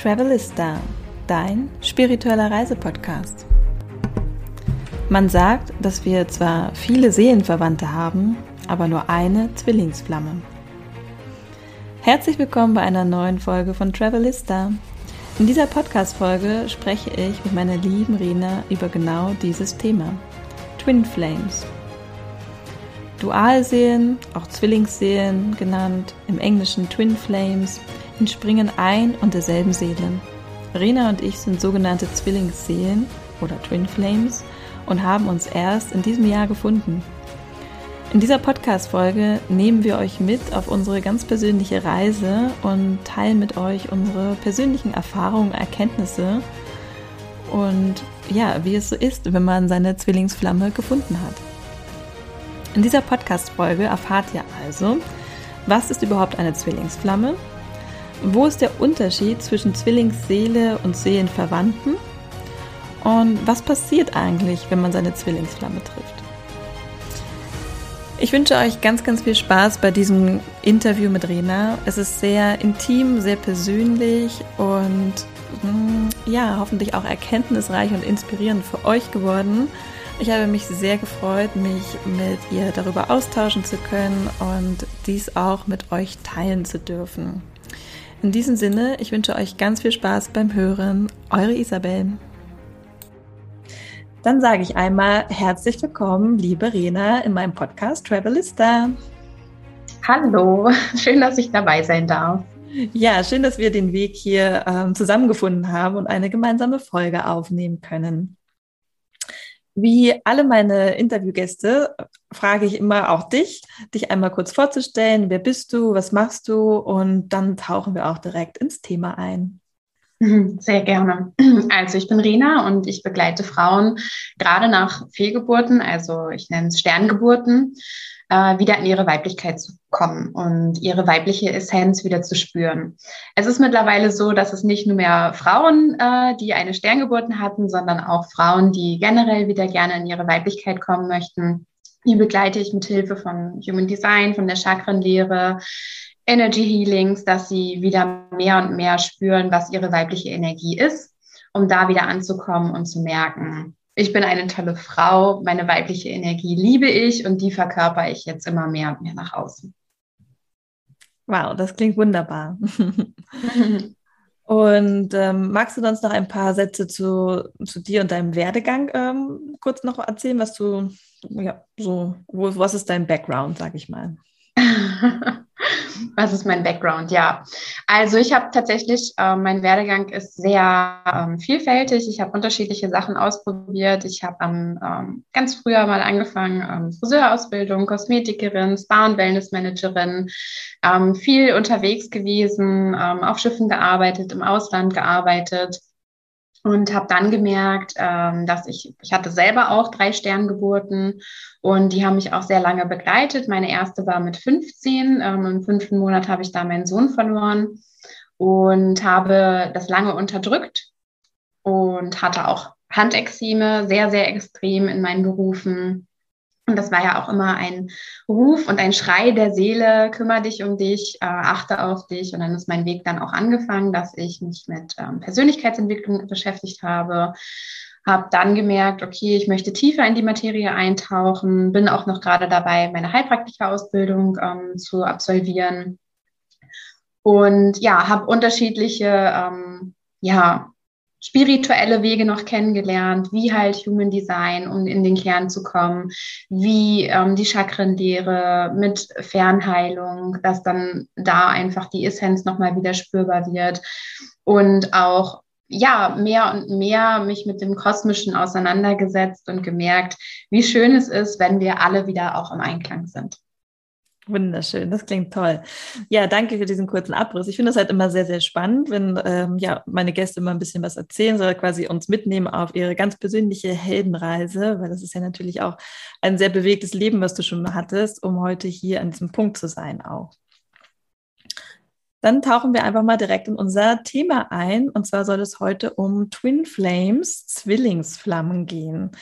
Travelista, dein spiritueller Reisepodcast. Man sagt, dass wir zwar viele Seelenverwandte haben, aber nur eine Zwillingsflamme. Herzlich willkommen bei einer neuen Folge von Travelista. In dieser Podcast-Folge spreche ich mit meiner lieben Rena über genau dieses Thema: Twin Flames. Dualseelen, auch Zwillingsseelen genannt, im Englischen Twin Flames, entspringen ein und derselben Seele. Rena und ich sind sogenannte Zwillingsseelen oder Twin Flames und haben uns erst in diesem Jahr gefunden. In dieser Podcast-Folge nehmen wir euch mit auf unsere ganz persönliche Reise und teilen mit euch unsere persönlichen Erfahrungen, Erkenntnisse und ja, wie es so ist, wenn man seine Zwillingsflamme gefunden hat. In dieser Podcast-Folge erfahrt ihr also, was ist überhaupt eine Zwillingsflamme? Wo ist der Unterschied zwischen Zwillingsseele und Seelenverwandten? Und was passiert eigentlich, wenn man seine Zwillingsflamme trifft? Ich wünsche euch ganz, ganz viel Spaß bei diesem Interview mit Rena. Es ist sehr intim, sehr persönlich und hm, ja, hoffentlich auch erkenntnisreich und inspirierend für euch geworden. Ich habe mich sehr gefreut, mich mit ihr darüber austauschen zu können und dies auch mit euch teilen zu dürfen. In diesem Sinne, ich wünsche euch ganz viel Spaß beim Hören. Eure Isabel. Dann sage ich einmal herzlich willkommen, liebe Rena, in meinem Podcast Travelista. Hallo, schön, dass ich dabei sein darf. Ja, schön, dass wir den Weg hier ähm, zusammengefunden haben und eine gemeinsame Folge aufnehmen können. Wie alle meine Interviewgäste frage ich immer auch dich, dich einmal kurz vorzustellen. Wer bist du? Was machst du? Und dann tauchen wir auch direkt ins Thema ein. Sehr gerne. Also ich bin Rena und ich begleite Frauen gerade nach Fehlgeburten, also ich nenne es Sterngeburten, äh, wieder in ihre Weiblichkeit zu kommen und ihre weibliche Essenz wieder zu spüren. Es ist mittlerweile so, dass es nicht nur mehr Frauen, äh, die eine Sterngeburten hatten, sondern auch Frauen, die generell wieder gerne in ihre Weiblichkeit kommen möchten. Die begleite ich mit Hilfe von Human Design, von der Chakrenlehre, Energy Healings, dass sie wieder mehr und mehr spüren, was ihre weibliche Energie ist, um da wieder anzukommen und zu merken, ich bin eine tolle Frau, meine weibliche Energie liebe ich und die verkörper ich jetzt immer mehr und mehr nach außen. Wow, das klingt wunderbar. und ähm, magst du uns noch ein paar Sätze zu, zu dir und deinem Werdegang ähm, kurz noch erzählen, was du, ja, so, wo, was ist dein Background, sag ich mal? Was ist mein Background? Ja, also ich habe tatsächlich, äh, mein Werdegang ist sehr ähm, vielfältig. Ich habe unterschiedliche Sachen ausprobiert. Ich habe ähm, ganz früher mal angefangen, ähm, Friseurausbildung, Kosmetikerin, Spa- und Wellnessmanagerin, ähm, viel unterwegs gewesen, ähm, auf Schiffen gearbeitet, im Ausland gearbeitet und habe dann gemerkt, ähm, dass ich, ich hatte selber auch drei Sterngeburten und die haben mich auch sehr lange begleitet. Meine erste war mit 15. Ähm, Im fünften Monat habe ich da meinen Sohn verloren und habe das lange unterdrückt und hatte auch Handexime, sehr, sehr extrem in meinen Berufen und das war ja auch immer ein Ruf und ein Schrei der Seele, kümmere dich um dich, äh, achte auf dich. Und dann ist mein Weg dann auch angefangen, dass ich mich mit ähm, Persönlichkeitsentwicklung beschäftigt habe. Habe dann gemerkt, okay, ich möchte tiefer in die Materie eintauchen, bin auch noch gerade dabei, meine Heilpraktikerausbildung ähm, zu absolvieren. Und ja, habe unterschiedliche ähm, ja, spirituelle Wege noch kennengelernt, wie halt Human Design, um in den Kern zu kommen, wie ähm, die Chakrenlehre mit Fernheilung, dass dann da einfach die Essenz nochmal wieder spürbar wird und auch ja, mehr und mehr mich mit dem Kosmischen auseinandergesetzt und gemerkt, wie schön es ist, wenn wir alle wieder auch im Einklang sind. Wunderschön, das klingt toll. Ja, danke für diesen kurzen Abriss. Ich finde das halt immer sehr, sehr spannend, wenn ähm, ja, meine Gäste immer ein bisschen was erzählen, soll quasi uns mitnehmen auf ihre ganz persönliche Heldenreise, weil das ist ja natürlich auch ein sehr bewegtes Leben, was du schon hattest, um heute hier an diesem Punkt zu sein auch. Dann tauchen wir einfach mal direkt in unser Thema ein. Und zwar soll es heute um Twin Flames, Zwillingsflammen gehen.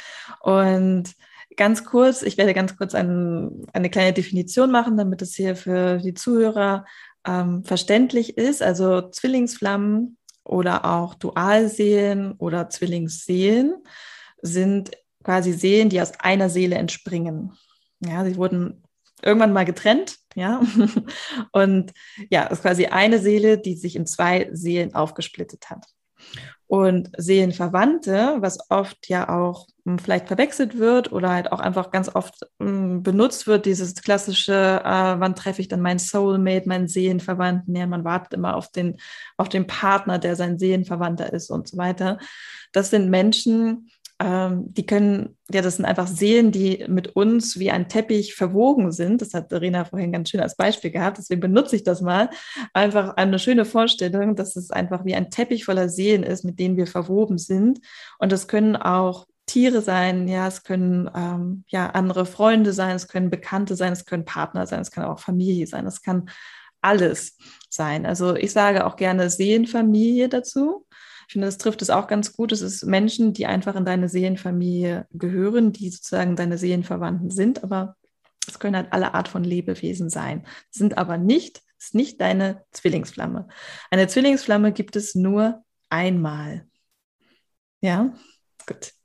Und ganz kurz, ich werde ganz kurz ein, eine kleine Definition machen, damit es hier für die Zuhörer ähm, verständlich ist. Also Zwillingsflammen oder auch Dualseelen oder Zwillingsseelen sind quasi Seelen, die aus einer Seele entspringen. Ja, sie wurden irgendwann mal getrennt, ja. Und ja, es ist quasi eine Seele, die sich in zwei Seelen aufgesplittet hat. Und Seelenverwandte, was oft ja auch hm, vielleicht verwechselt wird oder halt auch einfach ganz oft hm, benutzt wird, dieses klassische, äh, wann treffe ich dann meinen Soulmate, meinen Seelenverwandten? Ja, man wartet immer auf den, auf den Partner, der sein Seelenverwandter ist und so weiter. Das sind Menschen, ähm, die können, ja, das sind einfach Seelen, die mit uns wie ein Teppich verwogen sind. Das hat Rena vorhin ganz schön als Beispiel gehabt, deswegen benutze ich das mal. Einfach eine schöne Vorstellung, dass es einfach wie ein Teppich voller Seelen ist, mit denen wir verwoben sind. Und das können auch Tiere sein, ja, es können ähm, ja andere Freunde sein, es können Bekannte sein, es können Partner sein, es kann auch Familie sein, es kann alles sein. Also ich sage auch gerne Seelenfamilie dazu. Ich finde, das trifft es auch ganz gut. Es ist Menschen, die einfach in deine Seelenfamilie gehören, die sozusagen deine Seelenverwandten sind, aber es können halt alle Art von Lebewesen sein, sind aber nicht, ist nicht deine Zwillingsflamme. Eine Zwillingsflamme gibt es nur einmal. Ja, gut.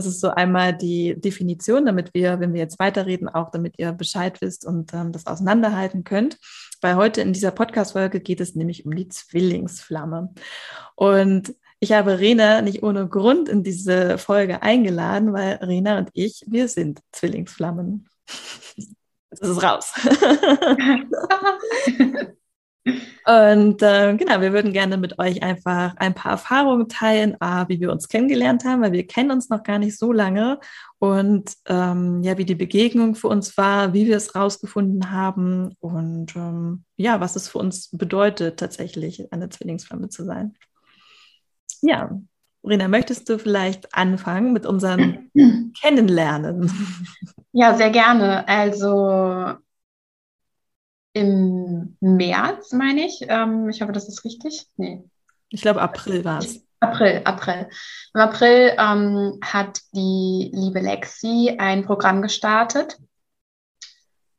Das ist so einmal die Definition, damit wir, wenn wir jetzt weiterreden, auch damit ihr Bescheid wisst und ähm, das auseinanderhalten könnt. Weil heute in dieser Podcast-Folge geht es nämlich um die Zwillingsflamme. Und ich habe Rena nicht ohne Grund in diese Folge eingeladen, weil Rena und ich, wir sind Zwillingsflammen. Jetzt ist es raus. Und äh, genau, wir würden gerne mit euch einfach ein paar Erfahrungen teilen, A, wie wir uns kennengelernt haben, weil wir kennen uns noch gar nicht so lange und ähm, ja, wie die Begegnung für uns war, wie wir es rausgefunden haben und ähm, ja, was es für uns bedeutet, tatsächlich eine Zwillingsflamme zu sein. Ja, Rena, möchtest du vielleicht anfangen mit unserem Kennenlernen? Ja, sehr gerne. Also im März, meine ich. Ähm, ich hoffe, das ist richtig. Nee. Ich glaube, April war es. April, April. Im April ähm, hat die liebe Lexi ein Programm gestartet,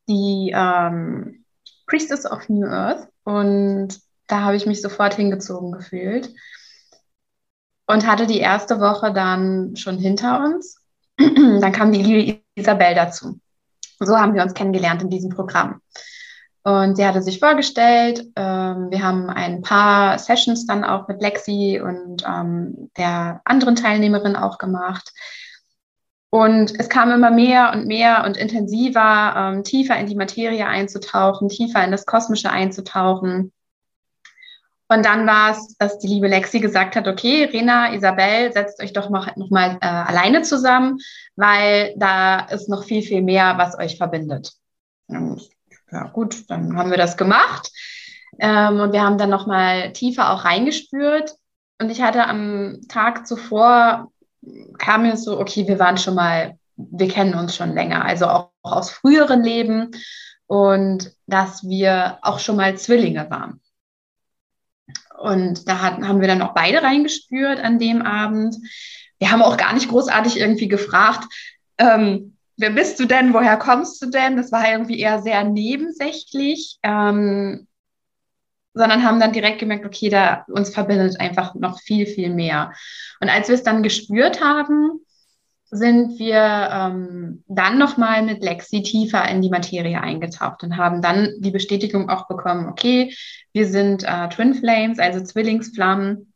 die ähm, Priestess of New Earth. Und da habe ich mich sofort hingezogen gefühlt und hatte die erste Woche dann schon hinter uns. dann kam die liebe Isabel dazu. So haben wir uns kennengelernt in diesem Programm. Und sie hatte sich vorgestellt. Ähm, wir haben ein paar Sessions dann auch mit Lexi und ähm, der anderen Teilnehmerin auch gemacht. Und es kam immer mehr und mehr und intensiver, ähm, tiefer in die Materie einzutauchen, tiefer in das Kosmische einzutauchen. Und dann war es, dass die liebe Lexi gesagt hat, okay, Rena, Isabel, setzt euch doch mal, noch mal äh, alleine zusammen, weil da ist noch viel, viel mehr, was euch verbindet. Ja gut, dann haben wir das gemacht. Ähm, und wir haben dann nochmal tiefer auch reingespürt. Und ich hatte am Tag zuvor, kam mir so, okay, wir waren schon mal, wir kennen uns schon länger, also auch, auch aus früheren Leben. Und dass wir auch schon mal Zwillinge waren. Und da hatten, haben wir dann auch beide reingespürt an dem Abend. Wir haben auch gar nicht großartig irgendwie gefragt, ähm, wer bist du denn, woher kommst du denn? Das war irgendwie eher sehr nebensächlich, ähm, sondern haben dann direkt gemerkt, okay, da uns verbindet einfach noch viel, viel mehr. Und als wir es dann gespürt haben, sind wir ähm, dann nochmal mit Lexi tiefer in die Materie eingetaucht und haben dann die Bestätigung auch bekommen, okay, wir sind äh, Twin Flames, also Zwillingsflammen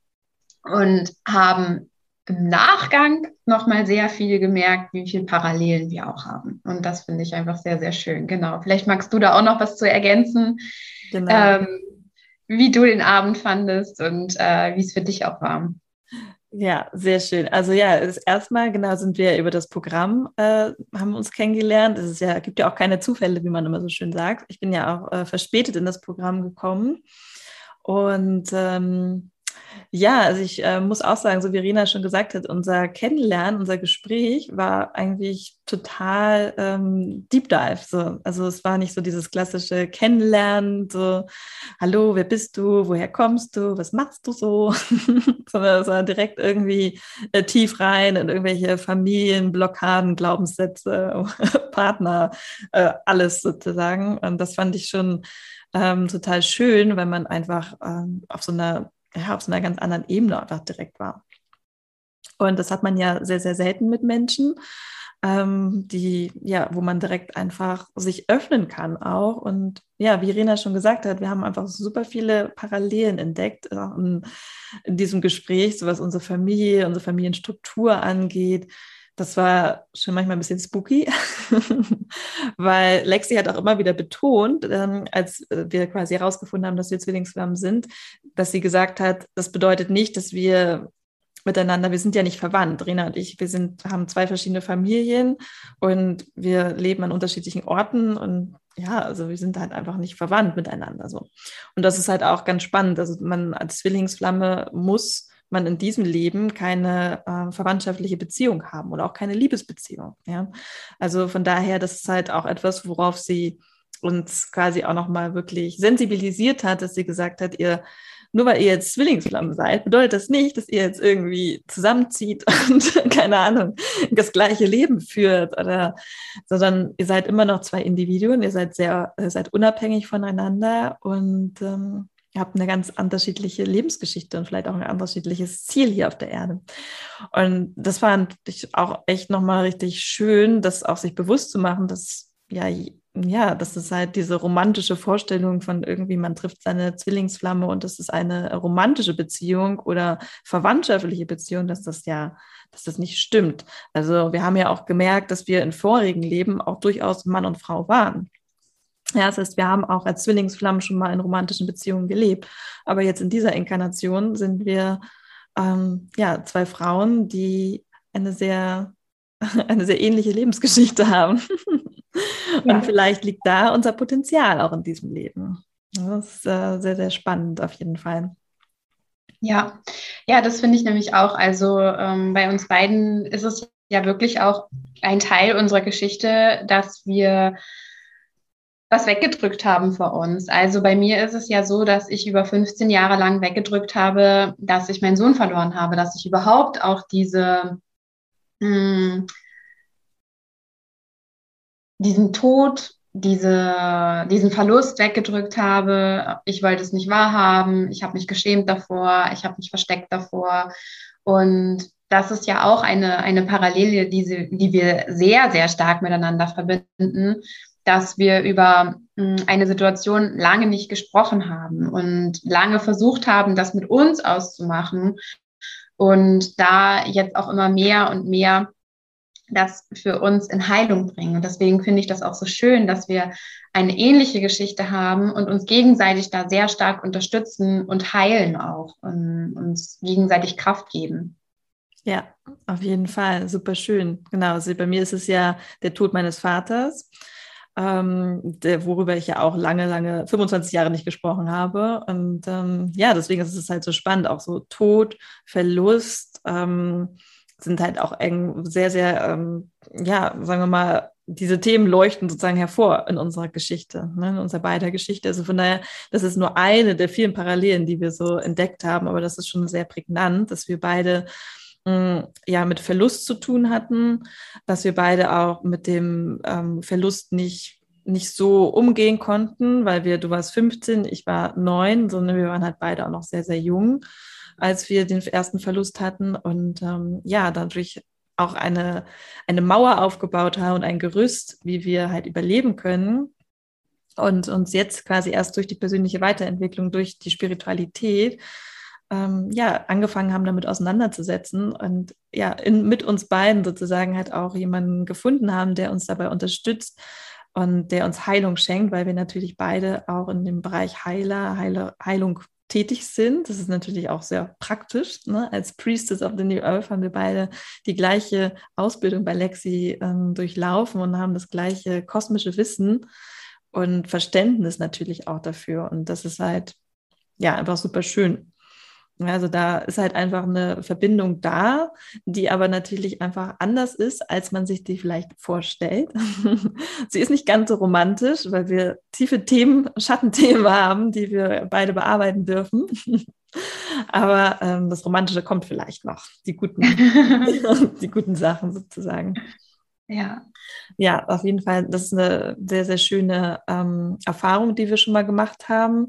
und haben im Nachgang nochmal sehr viel gemerkt, wie viele Parallelen wir auch haben. Und das finde ich einfach sehr, sehr schön. Genau. Vielleicht magst du da auch noch was zu ergänzen, genau. ähm, wie du den Abend fandest und äh, wie es für dich auch war. Ja, sehr schön. Also ja, erstmal genau sind wir über das Programm äh, haben uns kennengelernt. Es ist ja gibt ja auch keine Zufälle, wie man immer so schön sagt. Ich bin ja auch äh, verspätet in das Programm gekommen und ähm, ja, also ich äh, muss auch sagen, so wie Rena schon gesagt hat, unser Kennenlernen, unser Gespräch war eigentlich total ähm, Deep Dive. So. Also es war nicht so dieses klassische Kennenlernen, so, hallo, wer bist du, woher kommst du, was machst du so, sondern es war direkt irgendwie äh, tief rein in irgendwelche Familienblockaden, Glaubenssätze, Partner, äh, alles sozusagen. Und das fand ich schon ähm, total schön, weil man einfach ähm, auf so einer ja, auf so einer ganz anderen Ebene einfach direkt war. Und das hat man ja sehr, sehr selten mit Menschen, ähm, die, ja, wo man direkt einfach sich öffnen kann auch. Und ja, wie Rena schon gesagt hat, wir haben einfach super viele Parallelen entdeckt in, in diesem Gespräch, so was unsere Familie, unsere Familienstruktur angeht, das war schon manchmal ein bisschen spooky, weil Lexi hat auch immer wieder betont, ähm, als wir quasi herausgefunden haben, dass wir Zwillingsflammen sind, dass sie gesagt hat, das bedeutet nicht, dass wir miteinander, wir sind ja nicht verwandt. Rena und ich, wir sind, haben zwei verschiedene Familien und wir leben an unterschiedlichen Orten und ja, also wir sind halt einfach nicht verwandt miteinander so. Und das ist halt auch ganz spannend. Also man als Zwillingsflamme muss man in diesem Leben keine äh, verwandtschaftliche Beziehung haben oder auch keine Liebesbeziehung. Ja? Also von daher, das ist halt auch etwas, worauf sie uns quasi auch nochmal wirklich sensibilisiert hat, dass sie gesagt hat, ihr nur weil ihr jetzt Zwillingsflammen seid, bedeutet das nicht, dass ihr jetzt irgendwie zusammenzieht und keine Ahnung, das gleiche Leben führt oder, sondern ihr seid immer noch zwei Individuen, ihr seid sehr, seid unabhängig voneinander und ähm, ihr habt eine ganz unterschiedliche Lebensgeschichte und vielleicht auch ein unterschiedliches Ziel hier auf der Erde. Und das fand ich auch echt nochmal richtig schön, das auch sich bewusst zu machen, dass ja, ja, das ist halt diese romantische Vorstellung von irgendwie, man trifft seine Zwillingsflamme und das ist eine romantische Beziehung oder verwandtschaftliche Beziehung, dass das ja, dass das nicht stimmt. Also wir haben ja auch gemerkt, dass wir in vorigen Leben auch durchaus Mann und Frau waren. Ja, das heißt, wir haben auch als Zwillingsflammen schon mal in romantischen Beziehungen gelebt. Aber jetzt in dieser Inkarnation sind wir ähm, ja zwei Frauen, die eine sehr, eine sehr ähnliche Lebensgeschichte haben. Ja. Und vielleicht liegt da unser Potenzial auch in diesem Leben. Das ist äh, sehr, sehr spannend auf jeden Fall. Ja, ja, das finde ich nämlich auch. Also ähm, bei uns beiden ist es ja wirklich auch ein Teil unserer Geschichte, dass wir was weggedrückt haben vor uns. Also bei mir ist es ja so, dass ich über 15 Jahre lang weggedrückt habe, dass ich meinen Sohn verloren habe, dass ich überhaupt auch diese, mh, hm, diesen Tod, diese, diesen Verlust weggedrückt habe. Ich wollte es nicht wahrhaben. Ich habe mich geschämt davor. Ich habe mich versteckt davor. Und das ist ja auch eine, eine Parallele, die, sie, die wir sehr, sehr stark miteinander verbinden, dass wir über hm, eine Situation lange nicht gesprochen haben und lange versucht haben, das mit uns auszumachen und da jetzt auch immer mehr und mehr das für uns in Heilung bringen. Und deswegen finde ich das auch so schön, dass wir eine ähnliche Geschichte haben und uns gegenseitig da sehr stark unterstützen und heilen auch und uns gegenseitig Kraft geben. Ja, auf jeden Fall. Super schön. Genau. Also bei mir ist es ja der Tod meines Vaters ähm, der, worüber ich ja auch lange, lange, 25 Jahre nicht gesprochen habe. Und ähm, ja, deswegen ist es halt so spannend, auch so Tod, Verlust ähm, sind halt auch eng, sehr, sehr, ähm, ja, sagen wir mal, diese Themen leuchten sozusagen hervor in unserer Geschichte, ne, in unserer beider Geschichte. Also von daher, das ist nur eine der vielen Parallelen, die wir so entdeckt haben, aber das ist schon sehr prägnant, dass wir beide ja mit Verlust zu tun hatten, dass wir beide auch mit dem ähm, Verlust nicht nicht so umgehen konnten, weil wir, du warst 15, ich war neun, sondern wir waren halt beide auch noch sehr, sehr jung, als wir den ersten Verlust hatten. Und ähm, ja, dadurch auch eine, eine Mauer aufgebaut haben und ein Gerüst, wie wir halt überleben können und uns jetzt quasi erst durch die persönliche Weiterentwicklung, durch die Spiritualität ähm, ja, angefangen haben, damit auseinanderzusetzen und ja, in, mit uns beiden sozusagen halt auch jemanden gefunden haben, der uns dabei unterstützt und der uns Heilung schenkt, weil wir natürlich beide auch in dem Bereich Heiler, Heile, Heilung tätig sind. Das ist natürlich auch sehr praktisch. Ne? Als Priestess of the New Earth haben wir beide die gleiche Ausbildung bei Lexi ähm, durchlaufen und haben das gleiche kosmische Wissen und Verständnis natürlich auch dafür. Und das ist halt ja einfach super schön. Also da ist halt einfach eine Verbindung da, die aber natürlich einfach anders ist, als man sich die vielleicht vorstellt. Sie ist nicht ganz so romantisch, weil wir tiefe Themen, Schattenthemen haben, die wir beide bearbeiten dürfen. Aber ähm, das Romantische kommt vielleicht noch, die guten, die guten Sachen sozusagen. Ja. Ja, auf jeden Fall, das ist eine sehr, sehr schöne ähm, Erfahrung, die wir schon mal gemacht haben.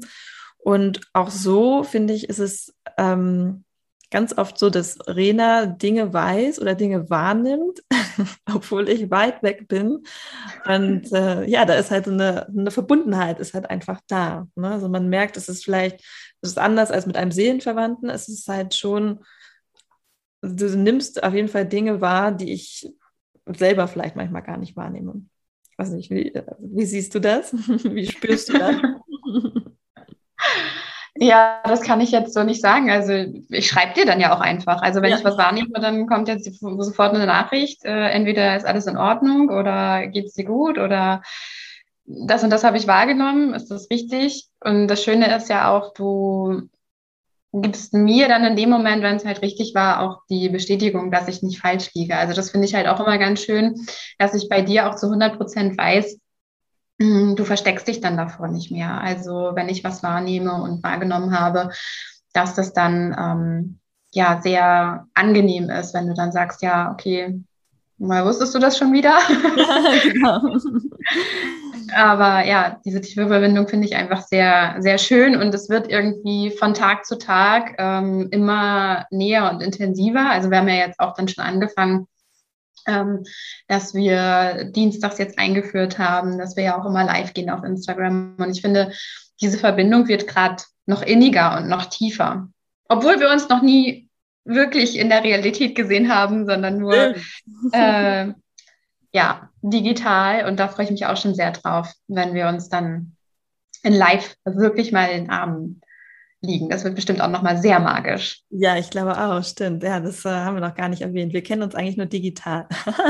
Und auch so, finde ich, ist es ähm, ganz oft so, dass Rena Dinge weiß oder Dinge wahrnimmt, obwohl ich weit weg bin. Und äh, ja, da ist halt eine, eine Verbundenheit, ist halt einfach da. Ne? Also man merkt, es ist vielleicht, es ist anders als mit einem Seelenverwandten. Es ist halt schon, du nimmst auf jeden Fall Dinge wahr, die ich selber vielleicht manchmal gar nicht wahrnehme. Ich weiß nicht, wie, wie siehst du das? wie spürst du das? Ja, das kann ich jetzt so nicht sagen. Also ich schreibe dir dann ja auch einfach. Also wenn ja. ich was wahrnehme, dann kommt jetzt sofort eine Nachricht. Äh, entweder ist alles in Ordnung oder geht es dir gut oder das und das habe ich wahrgenommen. Ist das richtig? Und das Schöne ist ja auch, du gibst mir dann in dem Moment, wenn es halt richtig war, auch die Bestätigung, dass ich nicht falsch liege. Also das finde ich halt auch immer ganz schön, dass ich bei dir auch zu 100 Prozent weiß, du versteckst dich dann davor nicht mehr. Also wenn ich was wahrnehme und wahrgenommen habe, dass das dann ähm, ja sehr angenehm ist, wenn du dann sagst, ja, okay, mal wusstest du das schon wieder? Ja, genau. Aber ja, diese tiefe Verbindung finde ich einfach sehr, sehr schön und es wird irgendwie von Tag zu Tag ähm, immer näher und intensiver. Also wir haben ja jetzt auch dann schon angefangen, ähm, dass wir dienstags jetzt eingeführt haben, dass wir ja auch immer live gehen auf Instagram. Und ich finde, diese Verbindung wird gerade noch inniger und noch tiefer. Obwohl wir uns noch nie wirklich in der Realität gesehen haben, sondern nur äh, ja, digital. Und da freue ich mich auch schon sehr drauf, wenn wir uns dann in live wirklich mal in den Armen liegen. Das wird bestimmt auch nochmal sehr magisch. Ja, ich glaube auch, stimmt. Ja, das äh, haben wir noch gar nicht erwähnt. Wir kennen uns eigentlich nur digital.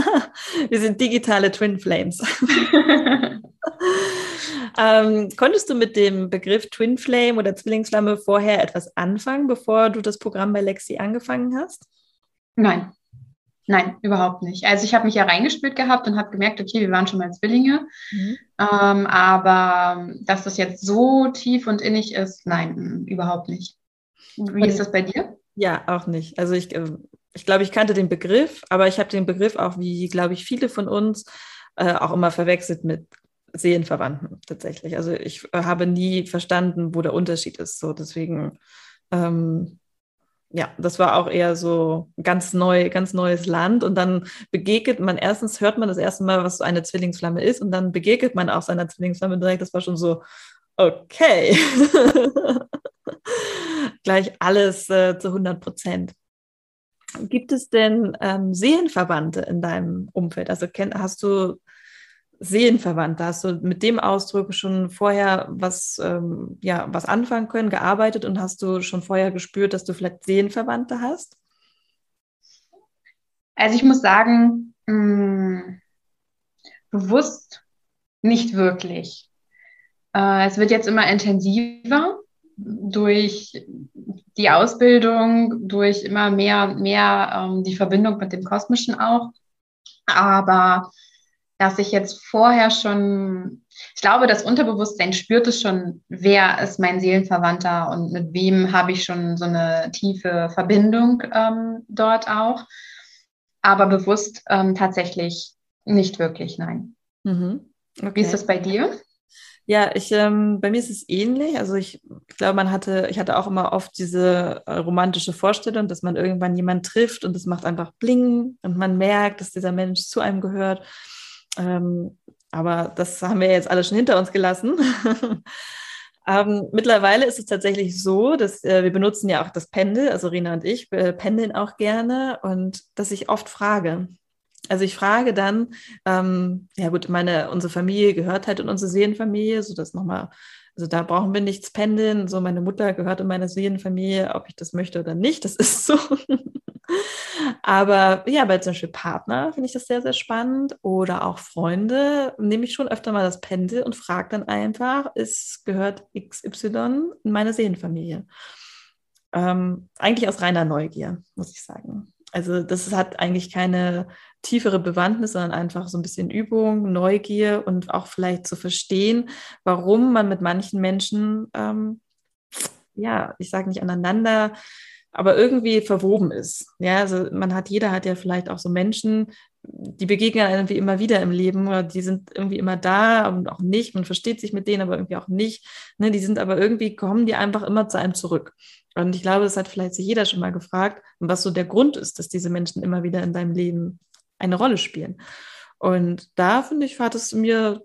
wir sind digitale Twin Flames. ähm, konntest du mit dem Begriff Twin Flame oder Zwillingsflamme vorher etwas anfangen, bevor du das Programm bei Lexi angefangen hast? Nein. Nein, überhaupt nicht. Also ich habe mich ja reingespült gehabt und habe gemerkt, okay, wir waren schon mal Zwillinge. Mhm. Ähm, aber dass das jetzt so tief und innig ist, nein, überhaupt nicht. Wie ist das bei dir? Ja, auch nicht. Also ich, äh, ich glaube, ich kannte den Begriff, aber ich habe den Begriff auch, wie, glaube ich, viele von uns äh, auch immer verwechselt mit Seelenverwandten tatsächlich. Also ich äh, habe nie verstanden, wo der Unterschied ist. So deswegen ähm, ja, das war auch eher so ganz neu, ganz neues Land. Und dann begegnet man, erstens hört man das erste Mal, was so eine Zwillingsflamme ist, und dann begegnet man auch seiner Zwillingsflamme direkt. Das war schon so, okay. Gleich alles äh, zu 100 Prozent. Gibt es denn ähm, Seelenverwandte in deinem Umfeld? Also kenn, hast du Seelenverwandte? Hast du mit dem Ausdruck schon vorher was, ähm, ja, was anfangen können, gearbeitet und hast du schon vorher gespürt, dass du vielleicht Seelenverwandte hast? Also ich muss sagen, mh, mm, bewusst nicht wirklich. Äh, es wird jetzt immer intensiver durch die Ausbildung, durch immer mehr, mehr ähm, die Verbindung mit dem Kosmischen auch. Aber dass ich jetzt vorher schon, ich glaube, das Unterbewusstsein spürt es schon, wer ist mein Seelenverwandter und mit wem habe ich schon so eine tiefe Verbindung ähm, dort auch. Aber bewusst ähm, tatsächlich nicht wirklich, nein. Mhm. Okay. Wie ist das bei dir? Ja, ich, ähm, bei mir ist es ähnlich. Also ich, ich glaube, man hatte, ich hatte auch immer oft diese äh, romantische Vorstellung, dass man irgendwann jemanden trifft und es macht einfach Bling und man merkt, dass dieser Mensch zu einem gehört. Ähm, aber das haben wir jetzt alle schon hinter uns gelassen. ähm, mittlerweile ist es tatsächlich so, dass äh, wir benutzen ja auch das Pendel, also Rina und ich äh, pendeln auch gerne und dass ich oft frage. Also ich frage dann, ähm, ja gut, meine, unsere Familie gehört halt in unsere Seelenfamilie, so dass nochmal, also da brauchen wir nichts pendeln. So meine Mutter gehört in meine Seelenfamilie, ob ich das möchte oder nicht, das ist so. Aber ja, bei zum Beispiel Partner finde ich das sehr, sehr spannend oder auch Freunde nehme ich schon öfter mal das Pendel und frage dann einfach, ist, gehört XY in meine Seelenfamilie? Ähm, eigentlich aus reiner Neugier, muss ich sagen. Also das hat eigentlich keine tiefere Bewandtnis, sondern einfach so ein bisschen Übung, Neugier und auch vielleicht zu verstehen, warum man mit manchen Menschen, ähm, ja, ich sage nicht aneinander, aber irgendwie verwoben ist. Ja, also man hat, jeder hat ja vielleicht auch so Menschen, die begegnen irgendwie immer wieder im Leben oder die sind irgendwie immer da und auch nicht. Man versteht sich mit denen, aber irgendwie auch nicht. Ne, die sind aber irgendwie, kommen die einfach immer zu einem zurück. Und ich glaube, das hat vielleicht sich jeder schon mal gefragt, was so der Grund ist, dass diese Menschen immer wieder in deinem Leben eine Rolle spielen. Und da finde ich, hat es mir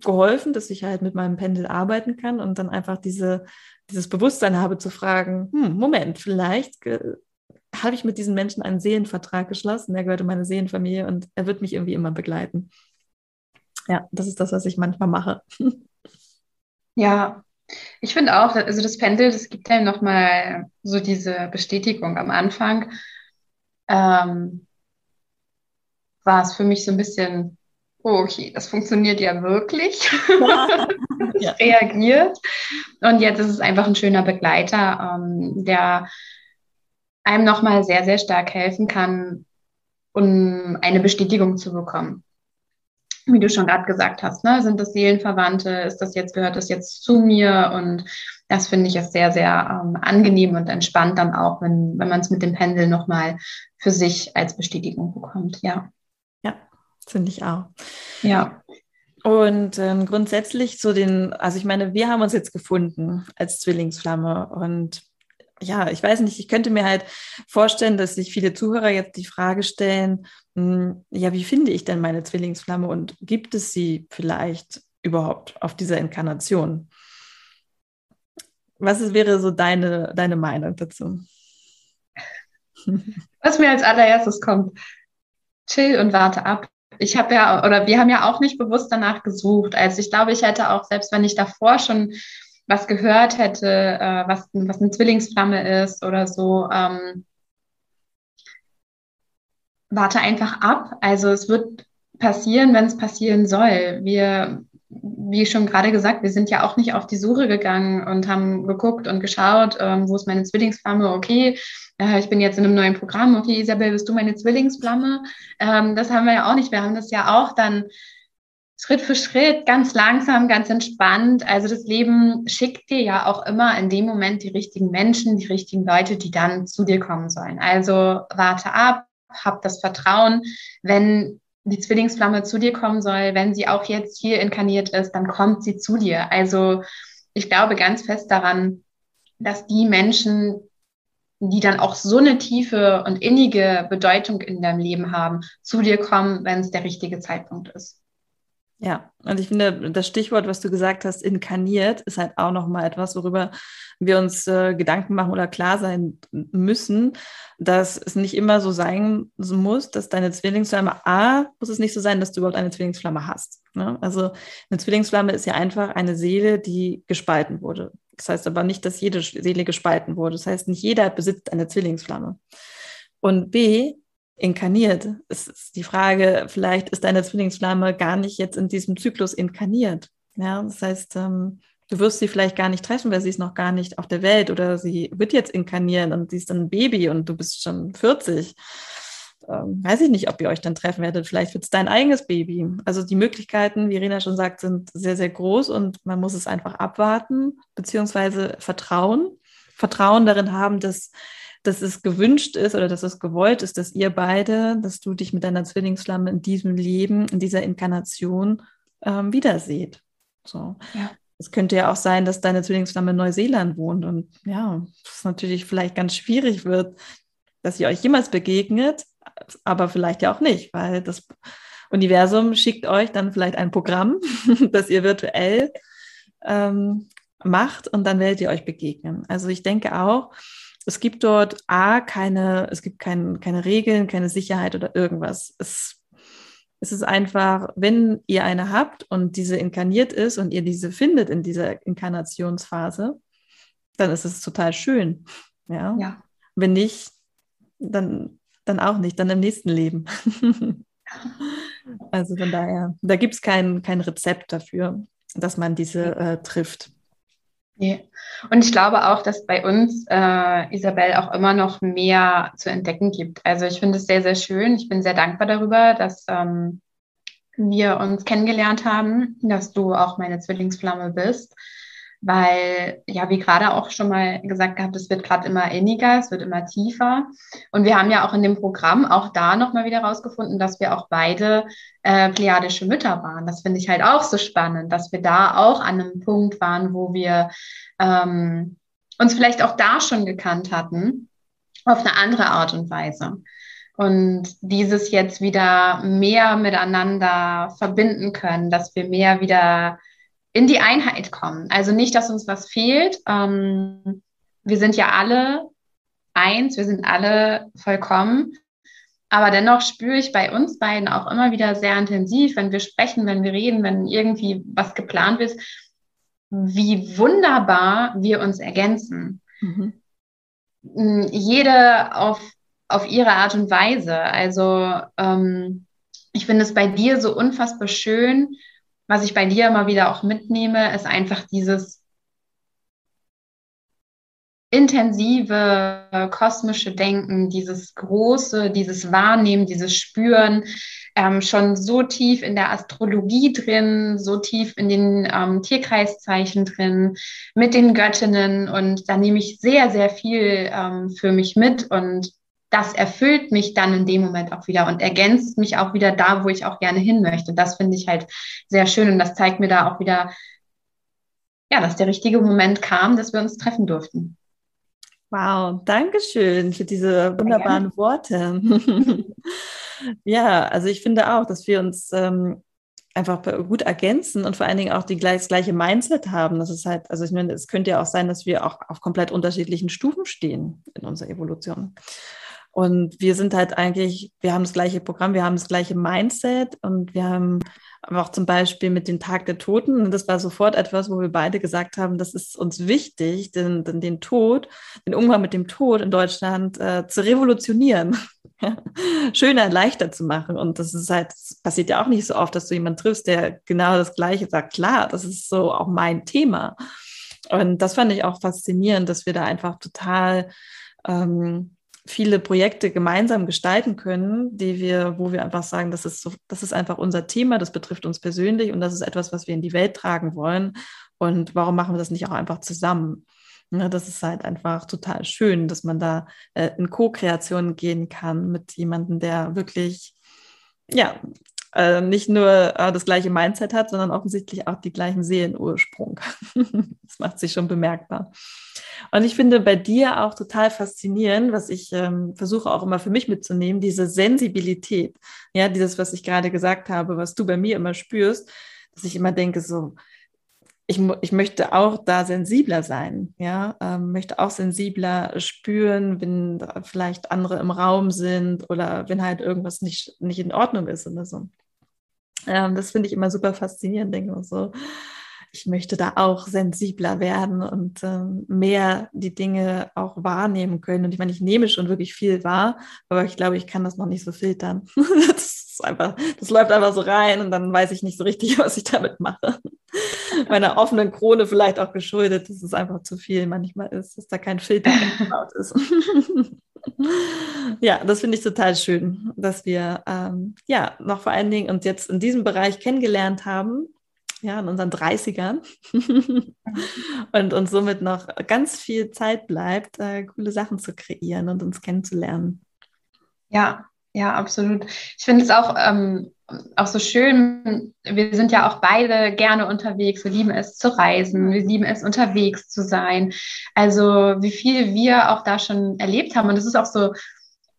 geholfen, dass ich halt mit meinem Pendel arbeiten kann und dann einfach diese, dieses Bewusstsein habe zu fragen, hm, Moment, vielleicht habe ich mit diesen Menschen einen Seelenvertrag geschlossen, er gehört in meine Seelenfamilie und er wird mich irgendwie immer begleiten. Ja, das ist das, was ich manchmal mache. Ja, ich finde auch, also das Pendel, das gibt einem nochmal so diese Bestätigung am Anfang. Ähm, war es für mich so ein bisschen, oh, okay, das funktioniert ja wirklich. ja. reagiert. Und jetzt ist es einfach ein schöner Begleiter, ähm, der einem nochmal sehr, sehr stark helfen kann, um eine Bestätigung zu bekommen. Wie du schon gerade gesagt hast, ne? sind das Seelenverwandte? Ist das jetzt, gehört das jetzt zu mir? Und das finde ich ist sehr, sehr ähm, angenehm und entspannt dann auch, wenn, wenn man es mit dem Pendel nochmal für sich als Bestätigung bekommt. Ja. Ja, finde ich auch. Ja. Und ähm, grundsätzlich so den, also ich meine, wir haben uns jetzt gefunden als Zwillingsflamme und ja, ich weiß nicht, ich könnte mir halt vorstellen, dass sich viele Zuhörer jetzt die Frage stellen, mh, hm, ja, wie finde ich denn meine Zwillingsflamme und gibt es sie vielleicht überhaupt auf dieser Inkarnation? Was ist, wäre so deine, deine Meinung dazu? Was mir als allererstes kommt, chill und warte ab. Ich habe ja, oder wir haben ja auch nicht bewusst danach gesucht. Also ich glaube, ich hätte auch, selbst wenn ich davor schon was gehört hätte, äh, was, was eine Zwillingsflamme ist oder so, ähm, warte einfach ab. Also es wird passieren, wenn es passieren soll. Wir, wie schon gerade gesagt, wir sind ja auch nicht auf die Suche gegangen und haben geguckt und geschaut, ähm, wo ist meine Zwillingsflamme, okay, äh, ich bin jetzt in einem neuen Programm, okay, Isabel, bist du meine Zwillingsflamme? Ähm, das haben wir ja auch nicht. Wir haben das ja auch dann Schritt für Schritt, ganz langsam, ganz entspannt. Also das Leben schickt dir ja auch immer in dem Moment die richtigen Menschen, die richtigen Leute, die dann zu dir kommen sollen. Also warte ab, hab das Vertrauen, wenn die Zwillingsflamme zu dir kommen soll, wenn sie auch jetzt hier inkarniert ist, dann kommt sie zu dir. Also ich glaube ganz fest daran, dass die Menschen, die dann auch so eine tiefe und innige Bedeutung in deinem Leben haben, zu dir kommen, wenn es der richtige Zeitpunkt ist. Ja, und ich finde, das Stichwort, was du gesagt hast, inkarniert, ist halt auch nochmal etwas, worüber wir uns äh, Gedanken machen oder klar sein müssen, dass es nicht immer so sein muss, dass deine Zwillingsflamme, A, muss es nicht so sein, dass du überhaupt eine Zwillingsflamme hast. Ne? Also eine Zwillingsflamme ist ja einfach eine Seele, die gespalten wurde. Das heißt aber nicht, dass jede Seele gespalten wurde. Das heißt, nicht jeder besitzt eine Zwillingsflamme. Und B, inkarniert. Es ist die Frage, vielleicht ist deine Zwillingsflamme gar nicht jetzt in diesem Zyklus inkarniert. Ja, das heißt, ähm, du wirst sie vielleicht gar nicht treffen, weil sie ist noch gar nicht auf der Welt oder sie wird jetzt inkarnieren und sie ist dann ein Baby und du bist schon 40. Ähm, weiß ich nicht, ob ihr euch dann treffen werdet. Vielleicht wird es dein eigenes Baby. Also die Möglichkeiten, wie Rena schon sagt, sind sehr, sehr groß und man muss es einfach abwarten, beziehungsweise vertrauen. Vertrauen darin haben, dass dass es gewünscht ist oder dass es gewollt ist, dass ihr beide, dass du dich mit deiner Zwillingsflamme in diesem Leben, in dieser Inkarnation ähm, wiederseht. So. Ja. Es könnte ja auch sein, dass deine Zwillingsflamme in Neuseeland wohnt und ja, es natürlich vielleicht ganz schwierig wird, dass ihr euch jemals begegnet, aber vielleicht ja auch nicht, weil das Universum schickt euch dann vielleicht ein Programm, das ihr virtuell ähm, macht und dann werdet ihr euch begegnen. Also ich denke auch, es gibt dort A, keine, es gibt kein, keine Regeln, keine Sicherheit oder irgendwas. Es, es ist einfach, wenn ihr eine habt und diese inkarniert ist und ihr diese findet in dieser Inkarnationsphase, dann ist es total schön. Ja. ja. Wenn nicht, dann, dann auch nicht, dann im nächsten Leben. also von daher, da gibt es kein, kein Rezept dafür, dass man diese äh, trifft. Nee. Und ich glaube auch, dass bei uns, äh, Isabel, auch immer noch mehr zu entdecken gibt. Also ich finde es sehr, sehr schön. Ich bin sehr dankbar darüber, dass ähm, wir uns kennengelernt haben, dass du auch meine Zwillingsflamme bist. Weil, ja, wie gerade auch schon mal gesagt gehabt, es wird gerade immer inniger, es wird immer tiefer. Und wir haben ja auch in dem Programm auch da nochmal wieder rausgefunden, dass wir auch beide äh, plejadische Mütter waren. Das finde ich halt auch so spannend, dass wir da auch an einem Punkt waren, wo wir ähm, uns vielleicht auch da schon gekannt hatten, auf eine andere Art und Weise. Und dieses jetzt wieder mehr miteinander verbinden können, dass wir mehr wieder in die Einheit kommen. Also nicht, dass uns was fehlt. Ähm, wir sind ja alle eins, wir sind alle vollkommen. Aber dennoch spüre ich bei uns beiden auch immer wieder sehr intensiv, wenn wir sprechen, wenn wir reden, wenn irgendwie was geplant ist, wie wunderbar wir uns ergänzen. Mhm. Mm, jede auf, auf ihre Art und Weise. Also ähm, ich finde es bei dir so unfassbar schön, was ich bei dir immer wieder auch mitnehme, ist einfach dieses intensive kosmische Denken, dieses große, dieses Wahrnehmen, dieses Spüren, ähm, schon so tief in der Astrologie drin, so tief in den ähm, Tierkreiszeichen drin, mit den Göttinnen. Und da nehme ich sehr, sehr viel ähm, für mich mit. Und das erfüllt mich dann in dem Moment auch wieder und ergänzt mich auch wieder da, wo ich auch gerne hin möchte. Das finde ich halt sehr schön und das zeigt mir da auch wieder, ja, dass der richtige Moment kam, dass wir uns treffen durften. Wow, danke schön für diese wunderbaren ja. Worte. ja, also ich finde auch, dass wir uns ähm, einfach gut ergänzen und vor allen Dingen auch die gleich, das gleiche Mindset haben. Das ist halt, also ich meine, es könnte ja auch sein, dass wir auch auf komplett unterschiedlichen Stufen stehen in unserer Evolution. Und wir sind halt eigentlich, wir haben das gleiche Programm, wir haben das gleiche Mindset und wir haben auch zum Beispiel mit dem Tag der Toten, und das war sofort etwas, wo wir beide gesagt haben, das ist uns wichtig, den, den, Tod, den Umgang mit dem Tod in Deutschland äh, zu revolutionieren, schöner, leichter zu machen. Und das ist halt, das passiert ja auch nicht so oft, dass du jemanden triffst, der genau das Gleiche sagt. Klar, das ist so auch mein Thema. Und das fand ich auch faszinierend, dass wir da einfach total ähm, viele Projekte gemeinsam gestalten können, die wir, wo wir einfach sagen, das ist so, das ist einfach unser Thema, das betrifft uns persönlich und das ist etwas, was wir in die Welt tragen wollen. Und warum machen wir das nicht auch einfach zusammen? Ne, das ist halt einfach total schön, dass man da äh, in Co-Kreation gehen kann mit jemandem, der wirklich, ja, äh, nicht nur äh, das gleiche Mindset hat, sondern offensichtlich auch die gleichen Seelenursprung. das macht sich schon bemerkbar. Und ich finde bei dir auch total faszinierend, was ich ähm, versuche auch immer für mich mitzunehmen, diese Sensibilität. Ja, dieses, was ich gerade gesagt habe, was du bei mir immer spürst, dass ich immer denke, so, ich, ich möchte auch da sensibler sein, ja, ähm, möchte auch sensibler spüren, wenn vielleicht andere im Raum sind oder wenn halt irgendwas nicht, nicht in Ordnung ist oder so. Ähm, das finde ich immer super faszinierend, denke ich so ich möchte da auch sensibler werden und äh, mehr die Dinge auch wahrnehmen können. Und ich meine, ich nehme schon wirklich viel wahr, aber ich glaube, ich kann das noch nicht so filtern. das ist einfach, das läuft einfach so rein und dann weiß ich nicht so richtig, was ich damit mache. Meiner offenen Krone vielleicht auch geschuldet, dass es einfach zu viel manchmal ist, dass da kein Filter eingebaut ist. Ja, das finde ich total schön, dass wir ähm, ja noch vor allen Dingen uns jetzt in diesem Bereich kennengelernt haben ja, in unseren 30ern und uns somit noch ganz viel Zeit bleibt, äh, coole Sachen zu kreieren und uns kennenzulernen. Ja, ja, absolut. Ich finde es auch, ähm, auch so schön, wir sind ja auch beide gerne unterwegs, wir lieben es zu reisen, wir lieben es unterwegs zu sein. Also wie viel wir auch da schon erlebt haben und es ist auch so,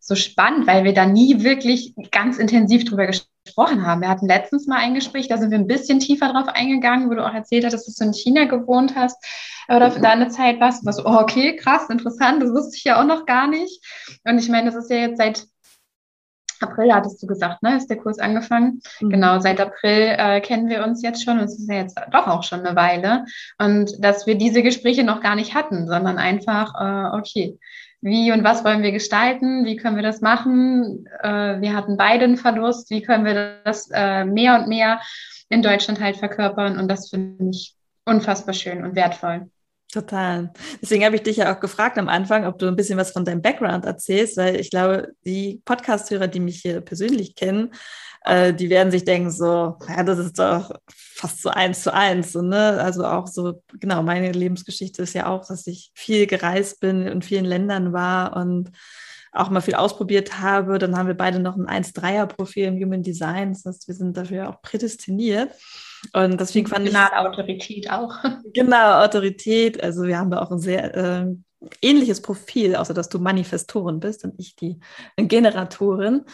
so spannend, weil wir da nie wirklich ganz intensiv drüber gesprochen haben. Wir hatten letztens mal ein Gespräch, da sind wir ein bisschen tiefer drauf eingegangen, wo du auch erzählt hast, dass du in China gewohnt hast oder für deine Zeit warst. Was, oh, okay, krass, interessant, das wusste ich ja auch noch gar nicht. Und ich meine, das ist ja jetzt seit April, hattest du gesagt, ne? Ist der Kurs angefangen? Mhm. Genau, seit April äh, kennen wir uns jetzt schon. Und es ist ja jetzt doch auch schon eine Weile. Und dass wir diese Gespräche noch gar nicht hatten, sondern einfach, äh, okay, wie und was wollen wir gestalten, wie können wir das machen. Äh, wir hatten beide einen Verlust, wie können wir das äh, mehr und mehr in Deutschland halt verkörpern und das finde ich unfassbar schön und wertvoll. Total. Deswegen habe ich dich ja auch gefragt am Anfang, ob du ein bisschen was von deinem Background erzählst, weil ich glaube, die Podcast-Hörer, die mich hier persönlich kennen, äh, die werden sich denken, so, ja, das ist doch fast so eins zu eins. So, ne? Also auch so, genau, meine Lebensgeschichte ist ja auch, dass ich viel gereist bin, in vielen Ländern war und auch mal viel ausprobiert habe. Dann haben wir beide noch ein 1-3er-Profil im Human Design. Das heißt, wir sind dafür auch prädestiniert. Und deswegen fand ich. Autorität auch. Genau, Autorität. Also wir haben da auch ein sehr äh, ähnliches Profil, außer dass du Manifestorin bist und ich die Generatorin.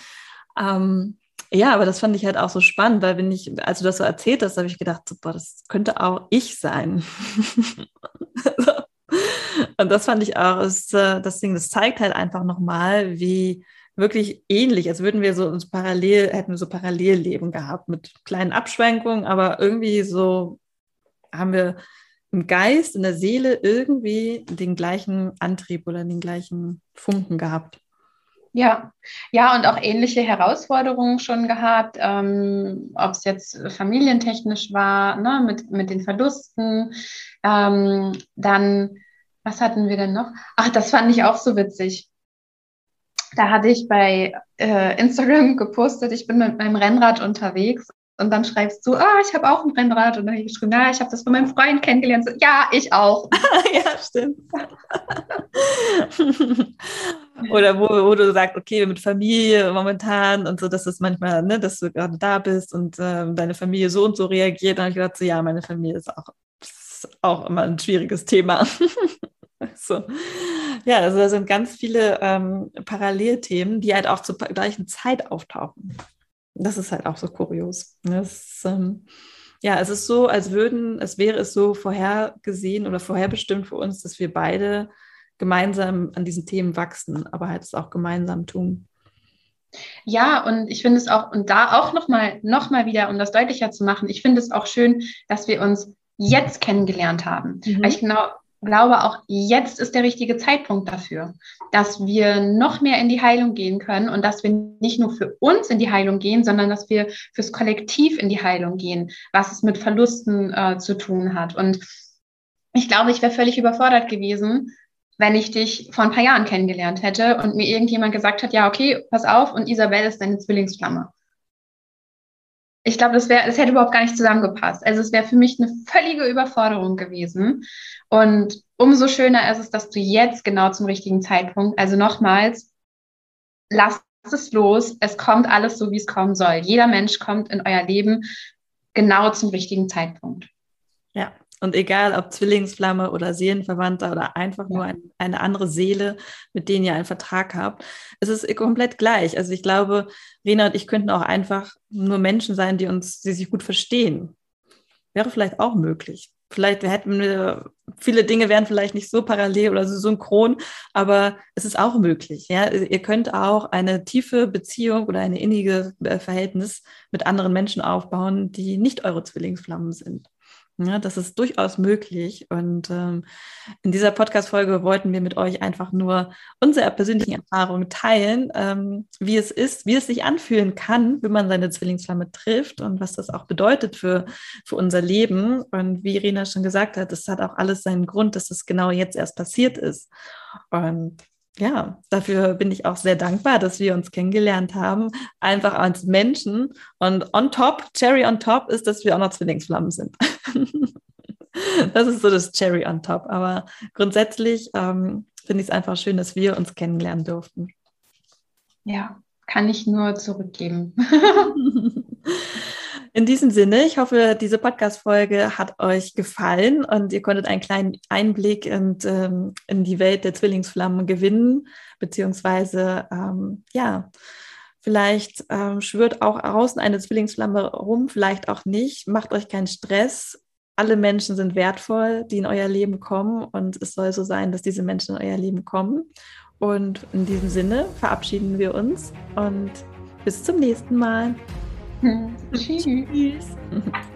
Ähm, ja, aber das fand ich halt auch so spannend, weil wenn ich, als du das so erzählt hast, habe ich gedacht, so, boah, das könnte auch ich sein. und das fand ich auch, ist, äh, das Ding, das zeigt halt einfach nochmal, wie wirklich ähnlich, als würden wir so uns parallel, hätten wir so Parallelleben gehabt mit kleinen Abschwenkungen, aber irgendwie so haben wir im Geist, in der Seele irgendwie den gleichen Antrieb oder den gleichen Funken gehabt. Ja, ja, und auch ähnliche Herausforderungen schon gehabt, ähm, ob es jetzt familientechnisch war, ne, mit, mit den Verlusten. Ähm, dann, was hatten wir denn noch? Ach, das fand ich auch so witzig. Da hatte ich bei äh, Instagram gepostet, ich bin mit meinem Rennrad unterwegs und dann schreibst du, ah, ich habe auch ein Rennrad. Und dann habe ich geschrieben, ja, ich habe das von meinem Freund kennengelernt. So, ja, ich auch. ja, stimmt. Oder wo, wo du sagst, okay, mit Familie momentan und so, dass es manchmal, ne, dass du gerade da bist und äh, deine Familie so und so reagiert. Dann habe ich gedacht, so, ja, meine Familie ist auch, ist auch immer ein schwieriges Thema. so. Ja, also da sind ganz viele ähm, Parallelthemen, die halt auch zur gleichen Zeit auftauchen. Das ist halt auch so kurios. Das, ähm, ja, es ist so, als würden, es wäre es so vorhergesehen oder vorherbestimmt für uns, dass wir beide gemeinsam an diesen Themen wachsen, aber halt es auch gemeinsam tun. Ja, und ich finde es auch, und da auch nochmal noch mal wieder, um das deutlicher zu machen, ich finde es auch schön, dass wir uns jetzt kennengelernt haben. Mhm. Weil ich genau glaube, auch jetzt ist der richtige Zeitpunkt dafür, dass wir noch mehr in die Heilung gehen können und dass wir nicht nur für uns in die Heilung gehen, sondern dass wir fürs Kollektiv in die Heilung gehen, was es mit Verlusten äh, zu tun hat. Und ich glaube, ich wäre völlig überfordert gewesen, wenn ich dich vor ein paar Jahren kennengelernt hätte und mir irgendjemand gesagt hat, ja, okay, pass auf, und Isabel ist deine Zwillingsflamme. Ich glaube, das wäre, das hätte überhaupt gar nicht zusammengepasst. Also es wäre für mich eine völlige Überforderung gewesen. Und umso schöner ist es, dass du jetzt genau zum richtigen Zeitpunkt, also nochmals, lass es los. Es kommt alles so, wie es kommen soll. Jeder Mensch kommt in euer Leben genau zum richtigen Zeitpunkt. Ja, und egal ob Zwillingsflamme oder Seelenverwandter oder einfach nur ein, eine andere Seele, mit denen ihr einen Vertrag habt, es ist komplett gleich. Also ich glaube, Rena und ich könnten auch einfach nur Menschen sein, die uns, die sich gut verstehen. Wäre vielleicht auch möglich. Vielleicht hätten wir, viele Dinge wären vielleicht nicht so parallel oder so synchron, aber es ist auch möglich. Ja? Ihr könnt auch eine tiefe Beziehung oder eine innige äh, Verhältnis mit anderen Menschen aufbauen, die nicht eure Zwillingsflammen sind. Ja, das ist durchaus möglich. Und ähm, in dieser Podcast-Folge wollten wir mit euch einfach nur unsere persönlichen Erfahrungen teilen, ähm, wie es ist, wie es sich anfühlen kann, wenn man seine Zwillingsflamme trifft und was das auch bedeutet für, für unser Leben. Und wie Irina schon gesagt hat, es hat auch alles seinen Grund, dass es genau jetzt erst passiert ist. Und ja, dafür bin ich auch sehr dankbar, dass wir uns kennengelernt haben, einfach als Menschen. Und on top, Cherry on top, ist, dass wir auch noch Zwillingsflammen sind. das ist so das Cherry on top. Aber grundsätzlich ähm, finde ich es einfach schön, dass wir uns kennenlernen durften. Ja, kann ich nur zurückgeben. In diesem Sinne, ich hoffe, diese Podcast-Folge hat euch gefallen und ihr konntet einen kleinen Einblick in, ähm, in die Welt der Zwillingsflammen gewinnen, beziehungsweise, ähm, ja, vielleicht ähm, schwört auch außen eine Zwillingsflamme rum, vielleicht auch nicht. Macht euch keinen Stress. Alle Menschen sind wertvoll, die in euer Leben kommen und es soll so sein, dass diese Menschen in euer Leben kommen. Und in diesem Sinne verabschieden wir uns und bis zum nächsten Mal. Mm-hmm. She is.